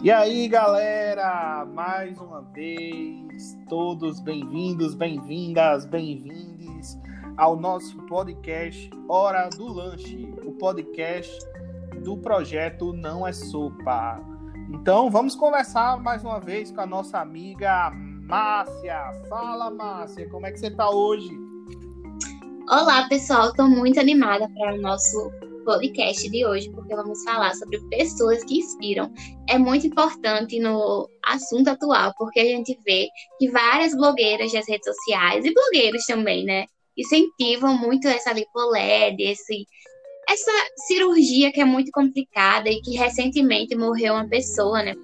E aí, galera, mais uma vez, todos bem-vindos, bem-vindas, bem-vindes ao nosso podcast Hora do Lanche, o podcast do projeto Não é Sopa. Então, vamos conversar mais uma vez com a nossa amiga Márcia. Fala, Márcia, como é que você está hoje? Olá, pessoal, estou muito animada para o nosso podcast de hoje, porque vamos falar sobre pessoas que inspiram. É muito importante no assunto atual, porque a gente vê que várias blogueiras das redes sociais e blogueiros também, né, incentivam muito essa lipoled, esse essa cirurgia que é muito complicada e que recentemente morreu uma pessoa, né,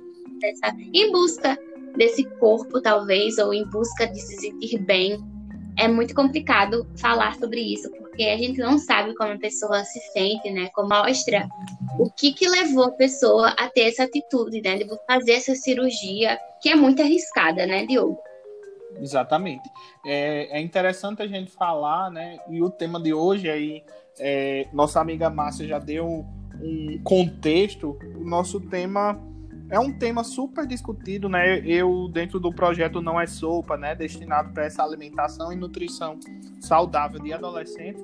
em busca desse corpo, talvez, ou em busca de se sentir bem é muito complicado falar sobre isso, porque a gente não sabe como a pessoa se sente, né? Como mostra o que, que levou a pessoa a ter essa atitude, né? De fazer essa cirurgia, que é muito arriscada, né, Diogo? Exatamente. É, é interessante a gente falar, né? E o tema de hoje aí, é, nossa amiga Márcia já deu um contexto. O nosso tema é um tema super discutido, né? Eu, dentro do projeto Não é Sopa, né? Destinado para essa alimentação e nutrição saudável de adolescentes,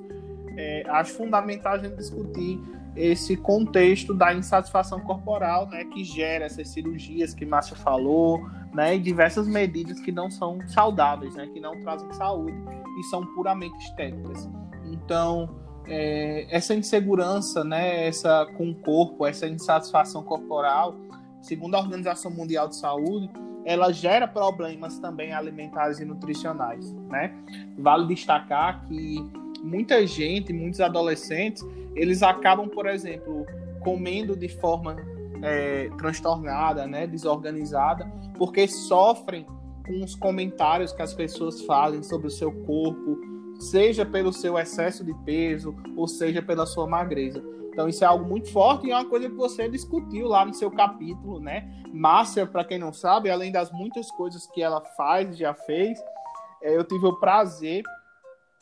é, acho fundamental a gente discutir esse contexto da insatisfação corporal, né? Que gera essas cirurgias que Márcia falou, né? E diversas medidas que não são saudáveis, né? Que não trazem saúde e são puramente estéticas. Então, é, essa insegurança, né? Essa com o corpo, essa insatisfação corporal segundo a Organização Mundial de Saúde, ela gera problemas também alimentares e nutricionais, né? Vale destacar que muita gente, muitos adolescentes, eles acabam, por exemplo, comendo de forma é, transtornada, né, desorganizada, porque sofrem com os comentários que as pessoas fazem sobre o seu corpo, seja pelo seu excesso de peso ou seja pela sua magreza. Então isso é algo muito forte e é uma coisa que você discutiu lá no seu capítulo, né? Márcia, para quem não sabe, além das muitas coisas que ela faz, já fez, é, eu tive o prazer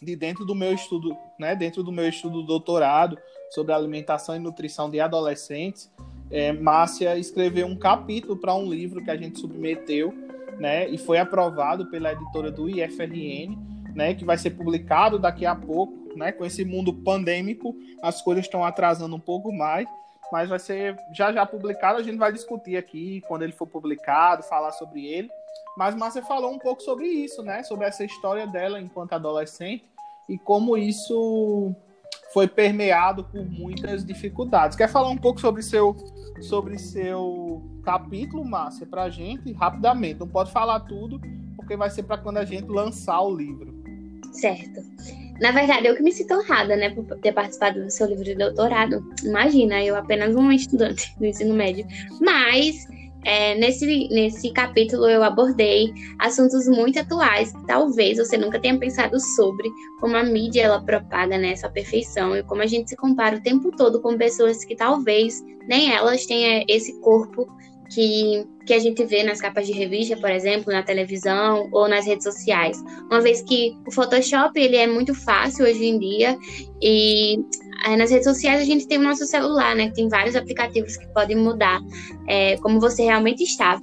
de dentro do meu estudo, né, dentro do meu estudo doutorado sobre alimentação e nutrição de adolescentes, é, Márcia escreveu um capítulo para um livro que a gente submeteu, né, e foi aprovado pela editora do IFRN, né, que vai ser publicado daqui a pouco né? Com esse mundo pandêmico, as coisas estão atrasando um pouco mais, mas vai ser já já publicado. A gente vai discutir aqui quando ele for publicado, falar sobre ele. Mas Márcia falou um pouco sobre isso, né? Sobre essa história dela enquanto adolescente e como isso foi permeado por muitas dificuldades. Quer falar um pouco sobre seu sobre seu capítulo, Márcia, para a gente rapidamente? Não pode falar tudo, porque vai ser para quando a gente lançar o livro. Certo. Na verdade, eu que me sinto honrada, né, por ter participado do seu livro de doutorado. Imagina, eu apenas uma estudante do ensino médio. Mas é, nesse, nesse capítulo eu abordei assuntos muito atuais que talvez você nunca tenha pensado sobre, como a mídia ela propaga né, perfeição e como a gente se compara o tempo todo com pessoas que talvez nem elas tenham esse corpo que, que a gente vê nas capas de revista, por exemplo, na televisão ou nas redes sociais. Uma vez que o Photoshop ele é muito fácil hoje em dia e é, nas redes sociais a gente tem o nosso celular, né? Tem vários aplicativos que podem mudar é, como você realmente estava.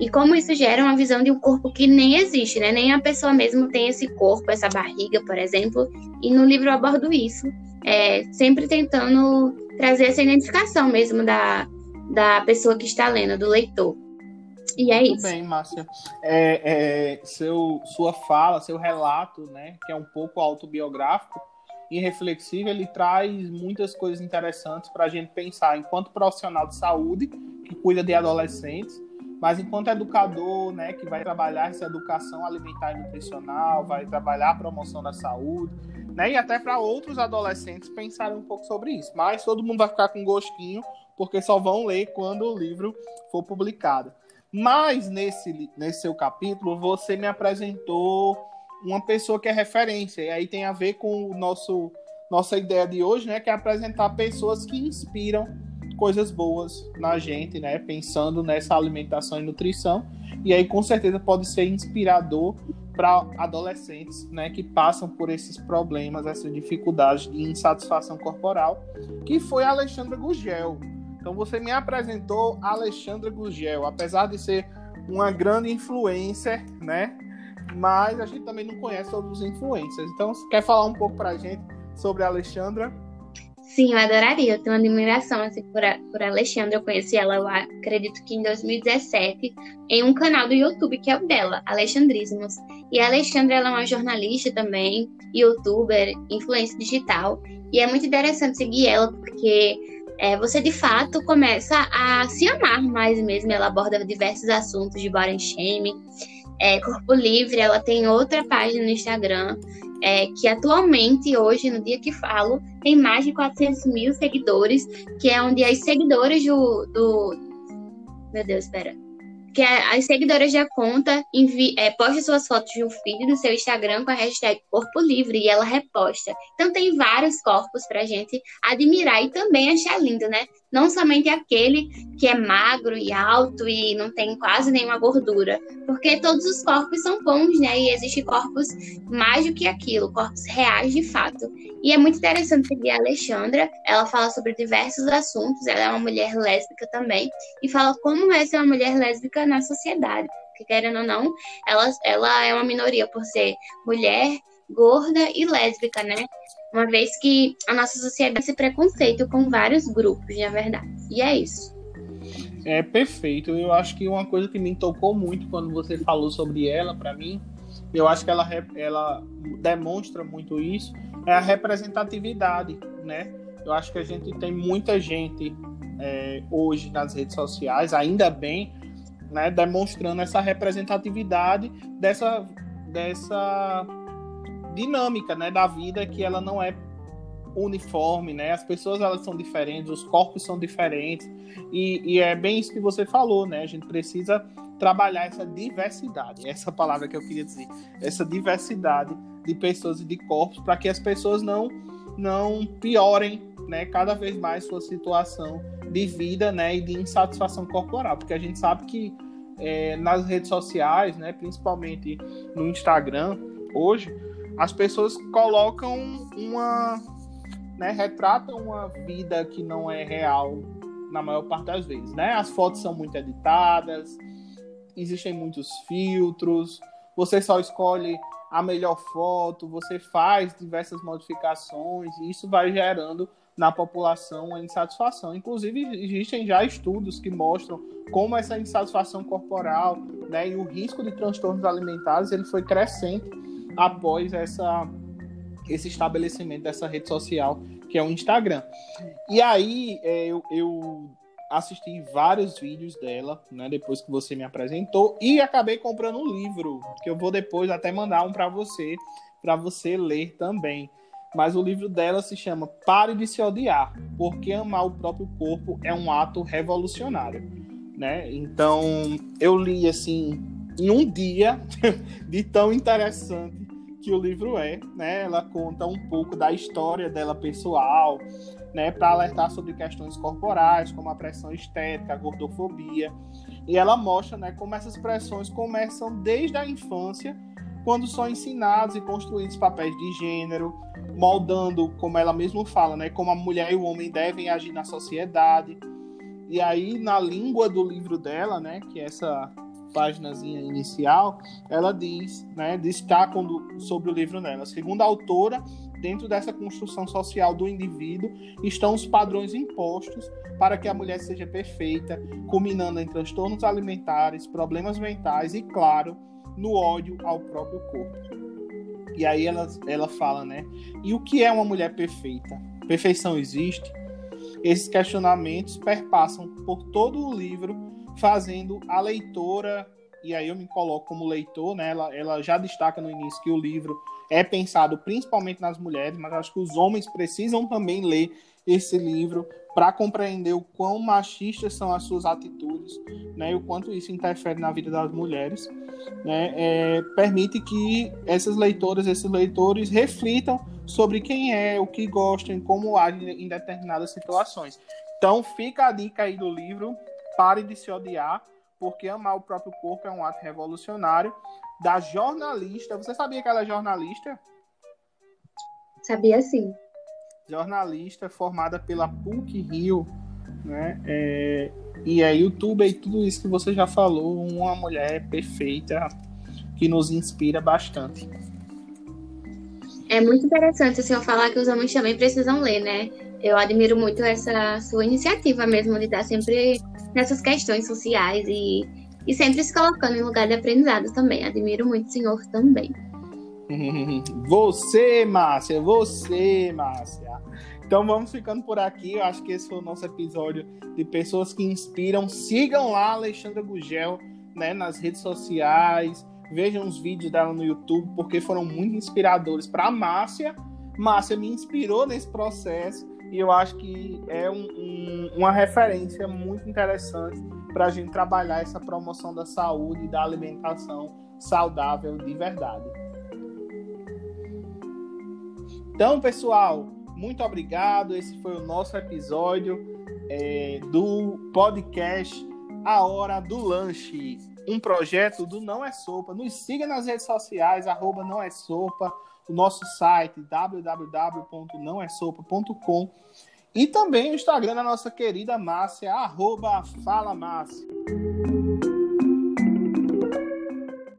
E como isso gera uma visão de um corpo que nem existe, né? Nem a pessoa mesmo tem esse corpo, essa barriga, por exemplo. E no livro eu abordo isso, é, sempre tentando trazer essa identificação mesmo da, da pessoa que está lendo, do leitor. E é Muito isso. bem, Márcia. É, é, seu, sua fala, seu relato, né, que é um pouco autobiográfico e reflexivo, ele traz muitas coisas interessantes para a gente pensar enquanto profissional de saúde que cuida de adolescentes, mas enquanto educador, né, que vai trabalhar essa educação alimentar e nutricional, vai trabalhar a promoção da saúde, né, e até para outros adolescentes pensarem um pouco sobre isso. Mas todo mundo vai ficar com gostinho porque só vão ler quando o livro for publicado. Mas nesse, nesse seu capítulo, você me apresentou uma pessoa que é referência, e aí tem a ver com o nosso nossa ideia de hoje, né, que é apresentar pessoas que inspiram coisas boas na gente, né, pensando nessa alimentação e nutrição. E aí com certeza pode ser inspirador para adolescentes, né, que passam por esses problemas, essas dificuldades de insatisfação corporal, que foi a Alexandra Gugel. Então você me apresentou Alexandra Gugel, apesar de ser uma grande influencer, né? Mas a gente também não conhece todos os influencers. Então, você quer falar um pouco pra gente sobre a Alexandra? Sim, eu adoraria. Eu tenho uma admiração assim, por, a, por Alexandra. Eu conheci ela, eu acredito que em 2017, em um canal do YouTube que é o dela, Alexandrismos. E a Alexandra ela é uma jornalista também, youtuber, influência digital. E é muito interessante seguir ela, porque é, você de fato começa a se amar mais mesmo. Ela aborda diversos assuntos de body shaming. É, Corpo Livre, ela tem outra página no Instagram é, que atualmente, hoje, no dia que falo, tem mais de 400 mil seguidores, que é onde as seguidoras do. do... Meu Deus, espera que as seguidoras da conta é, postam suas fotos de um feed no seu Instagram com a hashtag Corpo Livre e ela reposta. Então tem vários corpos pra gente admirar e também achar lindo, né? Não somente aquele que é magro e alto e não tem quase nenhuma gordura, porque todos os corpos são bons, né? E existem corpos mais do que aquilo, corpos reais de fato. E é muito interessante seguir a Alexandra, ela fala sobre diversos assuntos, ela é uma mulher lésbica também, e fala como é ser uma mulher lésbica na sociedade. Porque, querendo ou não, ela, ela é uma minoria por ser mulher, gorda e lésbica, né? Uma vez que a nossa sociedade esse preconceito com vários grupos, na verdade. E é isso. É perfeito. Eu acho que uma coisa que me tocou muito quando você falou sobre ela, para mim, eu acho que ela, ela demonstra muito isso, é a representatividade, né? Eu acho que a gente tem muita gente é, hoje nas redes sociais, ainda bem, né, demonstrando essa representatividade dessa, dessa dinâmica né, da vida que ela não é uniforme, né? As pessoas elas são diferentes, os corpos são diferentes e, e, é bem isso que você falou, né? A gente precisa trabalhar essa diversidade, essa palavra que eu queria dizer, essa diversidade de pessoas e de corpos para que as pessoas não não piorem, né? Cada vez mais sua situação de vida, né? E de insatisfação corporal, porque a gente sabe que é, nas redes sociais, né? Principalmente no Instagram hoje as pessoas colocam uma. Né, retratam uma vida que não é real na maior parte das vezes. Né? As fotos são muito editadas, existem muitos filtros, você só escolhe a melhor foto, você faz diversas modificações, e isso vai gerando na população a insatisfação. Inclusive, existem já estudos que mostram como essa insatisfação corporal né, e o risco de transtornos alimentares ele foi crescente após essa, esse estabelecimento dessa rede social que é o Instagram. E aí é, eu, eu assisti vários vídeos dela, né, depois que você me apresentou, e acabei comprando um livro, que eu vou depois até mandar um para você, para você ler também. Mas o livro dela se chama Pare de se odiar, porque amar o próprio corpo é um ato revolucionário, né? Então, eu li assim em um dia de tão interessante que o livro é, né? Ela conta um pouco da história dela pessoal, né, para alertar sobre questões corporais, como a pressão estética, a gordofobia. E ela mostra, né, como essas pressões começam desde a infância, quando são ensinados e construídos papéis de gênero, moldando, como ela mesma fala, né, como a mulher e o homem devem agir na sociedade. E aí, na língua do livro dela, né, que é essa páginazinha inicial, ela diz, né, destaca sobre o livro dela. Segundo a autora, dentro dessa construção social do indivíduo estão os padrões impostos para que a mulher seja perfeita, culminando em transtornos alimentares, problemas mentais e, claro, no ódio ao próprio corpo. E aí ela, ela fala, né? E o que é uma mulher perfeita? Perfeição existe? Esses questionamentos perpassam por todo o livro fazendo a leitora, e aí eu me coloco como leitor, né? Ela, ela já destaca no início que o livro é pensado principalmente nas mulheres, mas acho que os homens precisam também ler esse livro para compreender o quão machistas são as suas atitudes, né, e o quanto isso interfere na vida das mulheres, né, é, permite que essas leitoras, esses leitores reflitam sobre quem é, o que gostam, como agem em determinadas situações. Então fica a dica aí do livro, Pare de se odiar, porque amar o próprio corpo é um ato revolucionário. Da jornalista. Você sabia que ela é jornalista? Sabia sim. Jornalista formada pela PUC Rio, né? É, e é YouTube e tudo isso que você já falou, uma mulher perfeita que nos inspira bastante. É muito interessante assim, eu falar que os homens também precisam ler, né? Eu admiro muito essa sua iniciativa mesmo de estar sempre nessas questões sociais e, e sempre se colocando em lugar de aprendizado também. Admiro muito o senhor também. Você, Márcia, você, Márcia. Então vamos ficando por aqui. Eu acho que esse foi o nosso episódio de pessoas que inspiram. Sigam lá Alexandra Gugel né, nas redes sociais. Vejam os vídeos dela no YouTube, porque foram muito inspiradores para a Márcia. Márcia me inspirou nesse processo e eu acho que é um, um, uma referência muito interessante para a gente trabalhar essa promoção da saúde e da alimentação saudável de verdade. Então, pessoal, muito obrigado. Esse foi o nosso episódio é, do podcast A Hora do Lanche, um projeto do Não é Sopa. Nos siga nas redes sociais, arroba Não é Sopa, o nosso site www.nãoessopa.com e também o Instagram da nossa querida Márcia, arroba Fala Márcia.